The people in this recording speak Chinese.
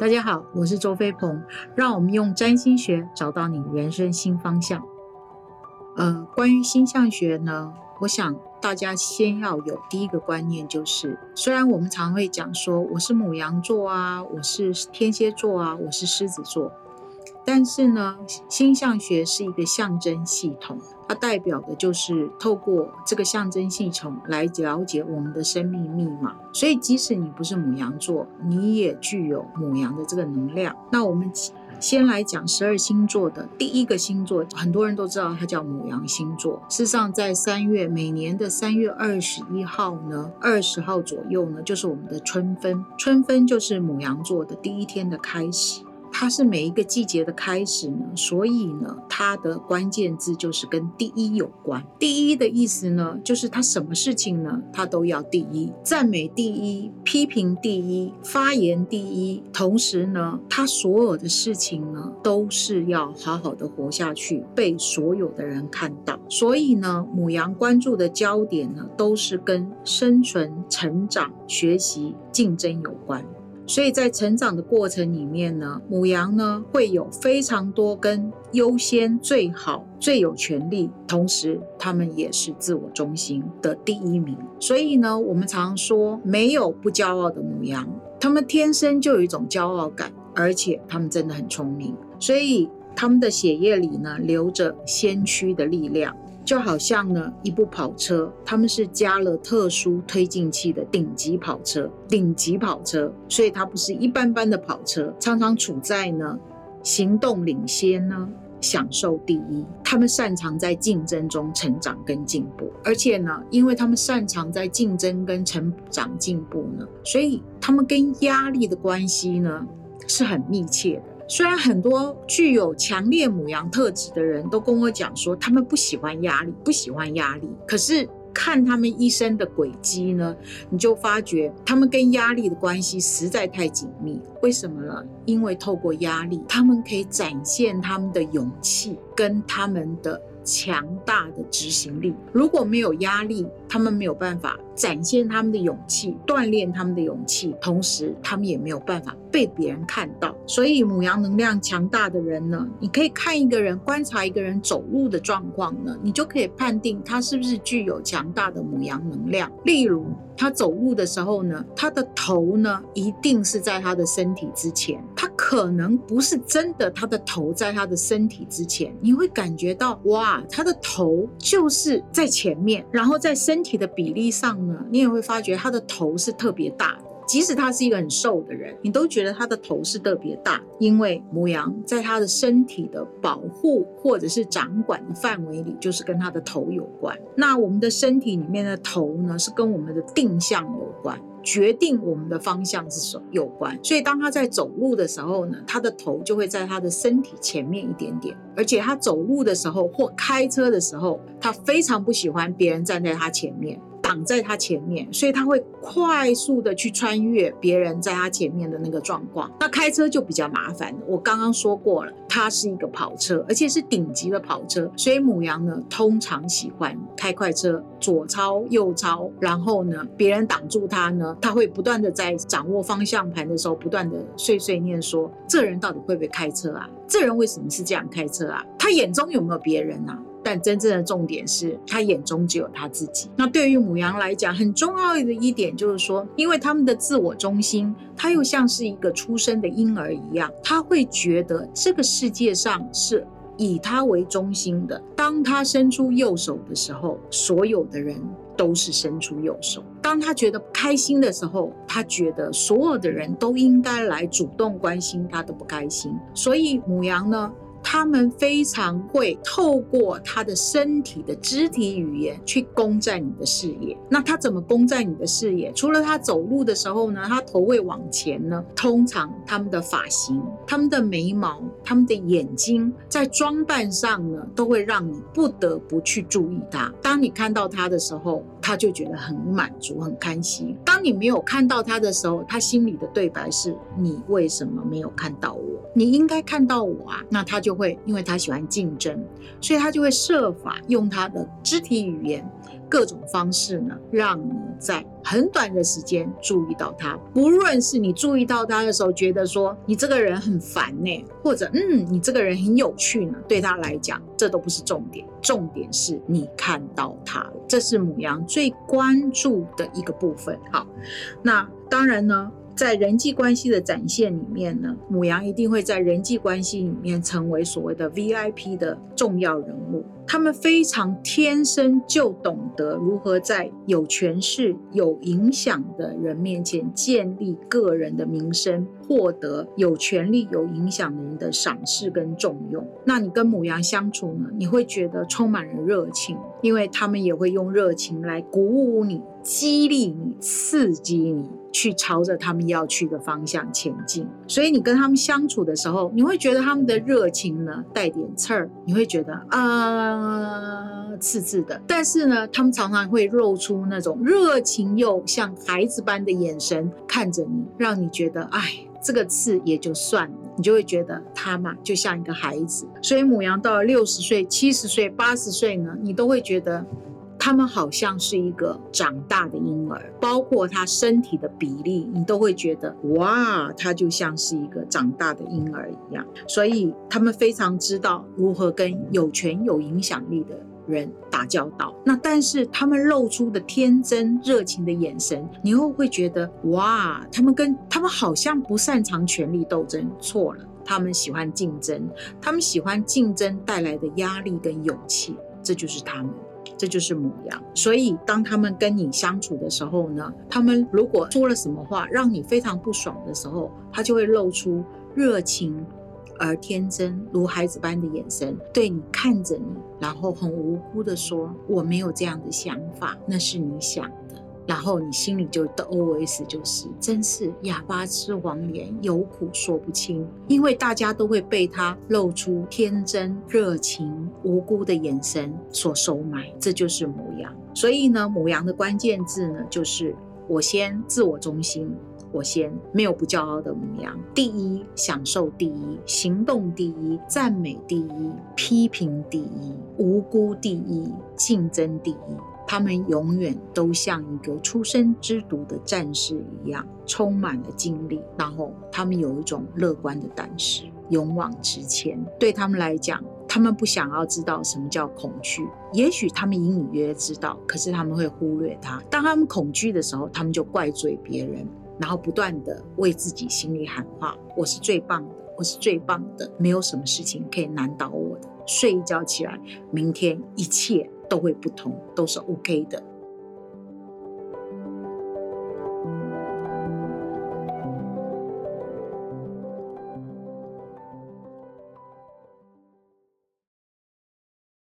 大家好，我是周飞鹏，让我们用占星学找到你人生新方向。呃，关于星象学呢，我想大家先要有第一个观念，就是虽然我们常会讲说我是母羊座啊，我是天蝎座啊，我是狮子座。但是呢，星象学是一个象征系统，它代表的就是透过这个象征系统来了解我们的生命密码。所以，即使你不是母羊座，你也具有母羊的这个能量。那我们先来讲十二星座的第一个星座，很多人都知道它叫母羊星座。事实上，在三月每年的三月二十一号呢，二十号左右呢，就是我们的春分。春分就是母羊座的第一天的开始。它是每一个季节的开始呢，所以呢，它的关键字就是跟第一有关。第一的意思呢，就是它什么事情呢，它都要第一，赞美第一，批评第一，发言第一。同时呢，它所有的事情呢，都是要好好的活下去，被所有的人看到。所以呢，母羊关注的焦点呢，都是跟生存、成长、学习、竞争有关。所以在成长的过程里面呢，母羊呢会有非常多跟优先、最好、最有权利，同时他们也是自我中心的第一名。所以呢，我们常说没有不骄傲的母羊，他们天生就有一种骄傲感，而且他们真的很聪明，所以他们的血液里呢流着先驱的力量。就好像呢，一部跑车，他们是加了特殊推进器的顶级跑车，顶级跑车，所以它不是一般般的跑车，常常处在呢行动领先呢，享受第一。他们擅长在竞争中成长跟进步，而且呢，因为他们擅长在竞争跟成长进步呢，所以他们跟压力的关系呢是很密切的。虽然很多具有强烈母羊特质的人都跟我讲说，他们不喜欢压力，不喜欢压力。可是看他们一生的轨迹呢，你就发觉他们跟压力的关系实在太紧密。为什么呢？因为透过压力，他们可以展现他们的勇气跟他们的。强大的执行力，如果没有压力，他们没有办法展现他们的勇气，锻炼他们的勇气，同时他们也没有办法被别人看到。所以母羊能量强大的人呢，你可以看一个人，观察一个人走路的状况呢，你就可以判定他是不是具有强大的母羊能量。例如，他走路的时候呢，他的头呢一定是在他的身体之前，他可能不是真的他的头在他的身体之前，你会感觉到哇。他的头就是在前面，然后在身体的比例上呢，你也会发觉他的头是特别大的。即使他是一个很瘦的人，你都觉得他的头是特别大，因为母羊在他的身体的保护或者是掌管的范围里，就是跟他的头有关。那我们的身体里面的头呢，是跟我们的定向有关。决定我们的方向是什有关，所以当他在走路的时候呢，他的头就会在他的身体前面一点点，而且他走路的时候或开车的时候，他非常不喜欢别人站在他前面。挡在他前面，所以他会快速的去穿越别人在他前面的那个状况。那开车就比较麻烦我刚刚说过了，它是一个跑车，而且是顶级的跑车，所以母羊呢通常喜欢开快车，左超右超，然后呢别人挡住他呢，他会不断的在掌握方向盘的时候不断的碎碎念说：这人到底会不会开车啊？这人为什么是这样开车啊？他眼中有没有别人啊？但真正的重点是他眼中只有他自己。那对于母羊来讲，很重要的一点就是说，因为他们的自我中心，他又像是一个出生的婴儿一样，他会觉得这个世界上是以他为中心的。当他伸出右手的时候，所有的人都是伸出右手；当他觉得开心的时候，他觉得所有的人都应该来主动关心他的不开心。所以母羊呢？他们非常会透过他的身体的肢体语言去攻占你的视野。那他怎么攻占你的视野？除了他走路的时候呢，他头会往前呢。通常他们的发型、他们的眉毛、他们的眼睛，在装扮上呢，都会让你不得不去注意他。当你看到他的时候，他就觉得很满足、很开心。当你没有看到他的时候，他心里的对白是：你为什么没有看到我？你应该看到我啊！那他就会，因为他喜欢竞争，所以他就会设法用他的肢体语言各种方式呢，让你在很短的时间注意到他。不论是你注意到他的时候，觉得说你这个人很烦呢，或者嗯，你这个人很有趣呢，对他来讲，这都不是重点。重点是你看到他了，这是母羊最关注的一个部分。好，那当然呢。在人际关系的展现里面呢，母羊一定会在人际关系里面成为所谓的 VIP 的重要人物。他们非常天生就懂得如何在有权势、有影响的人面前建立个人的名声，获得有权力、有影响的人的赏识跟重用。那你跟母羊相处呢，你会觉得充满了热情，因为他们也会用热情来鼓舞你、激励你、刺激你。去朝着他们要去的方向前进，所以你跟他们相处的时候，你会觉得他们的热情呢带点刺儿，你会觉得啊刺刺的。但是呢，他们常常会露出那种热情又像孩子般的眼神看着你，让你觉得哎，这个刺也就算了，你就会觉得他嘛就像一个孩子。所以母羊到了六十岁、七十岁、八十岁呢，你都会觉得。他们好像是一个长大的婴儿，包括他身体的比例，你都会觉得哇，他就像是一个长大的婴儿一样。所以他们非常知道如何跟有权有影响力的人打交道。那但是他们露出的天真热情的眼神，你又会觉得哇，他们跟他们好像不擅长权力斗争。错了，他们喜欢竞争，他们喜欢竞争带来的压力跟勇气，这就是他们。这就是母羊，所以当他们跟你相处的时候呢，他们如果说了什么话让你非常不爽的时候，他就会露出热情而天真如孩子般的眼神，对你看着你，然后很无辜的说：“我没有这样的想法，那是你想的。”然后你心里就的 OS 就是，真是哑巴吃黄连，有苦说不清。因为大家都会被他露出天真、热情、无辜的眼神所收买，这就是母羊。所以呢，母羊的关键字呢，就是我先自我中心，我先没有不骄傲的母羊，第一享受第一，行动第一，赞美第一，批评第一，无辜第一，竞争第一。他们永远都像一个出生之犊的战士一样，充满了精力。然后他们有一种乐观的胆识，勇往直前。对他们来讲，他们不想要知道什么叫恐惧。也许他们隐隐约约知道，可是他们会忽略它。当他们恐惧的时候，他们就怪罪别人，然后不断的为自己心里喊话：“我是最棒的，我是最棒的，没有什么事情可以难倒我的。”睡一觉起来，明天一切。都会不同，都是 OK 的。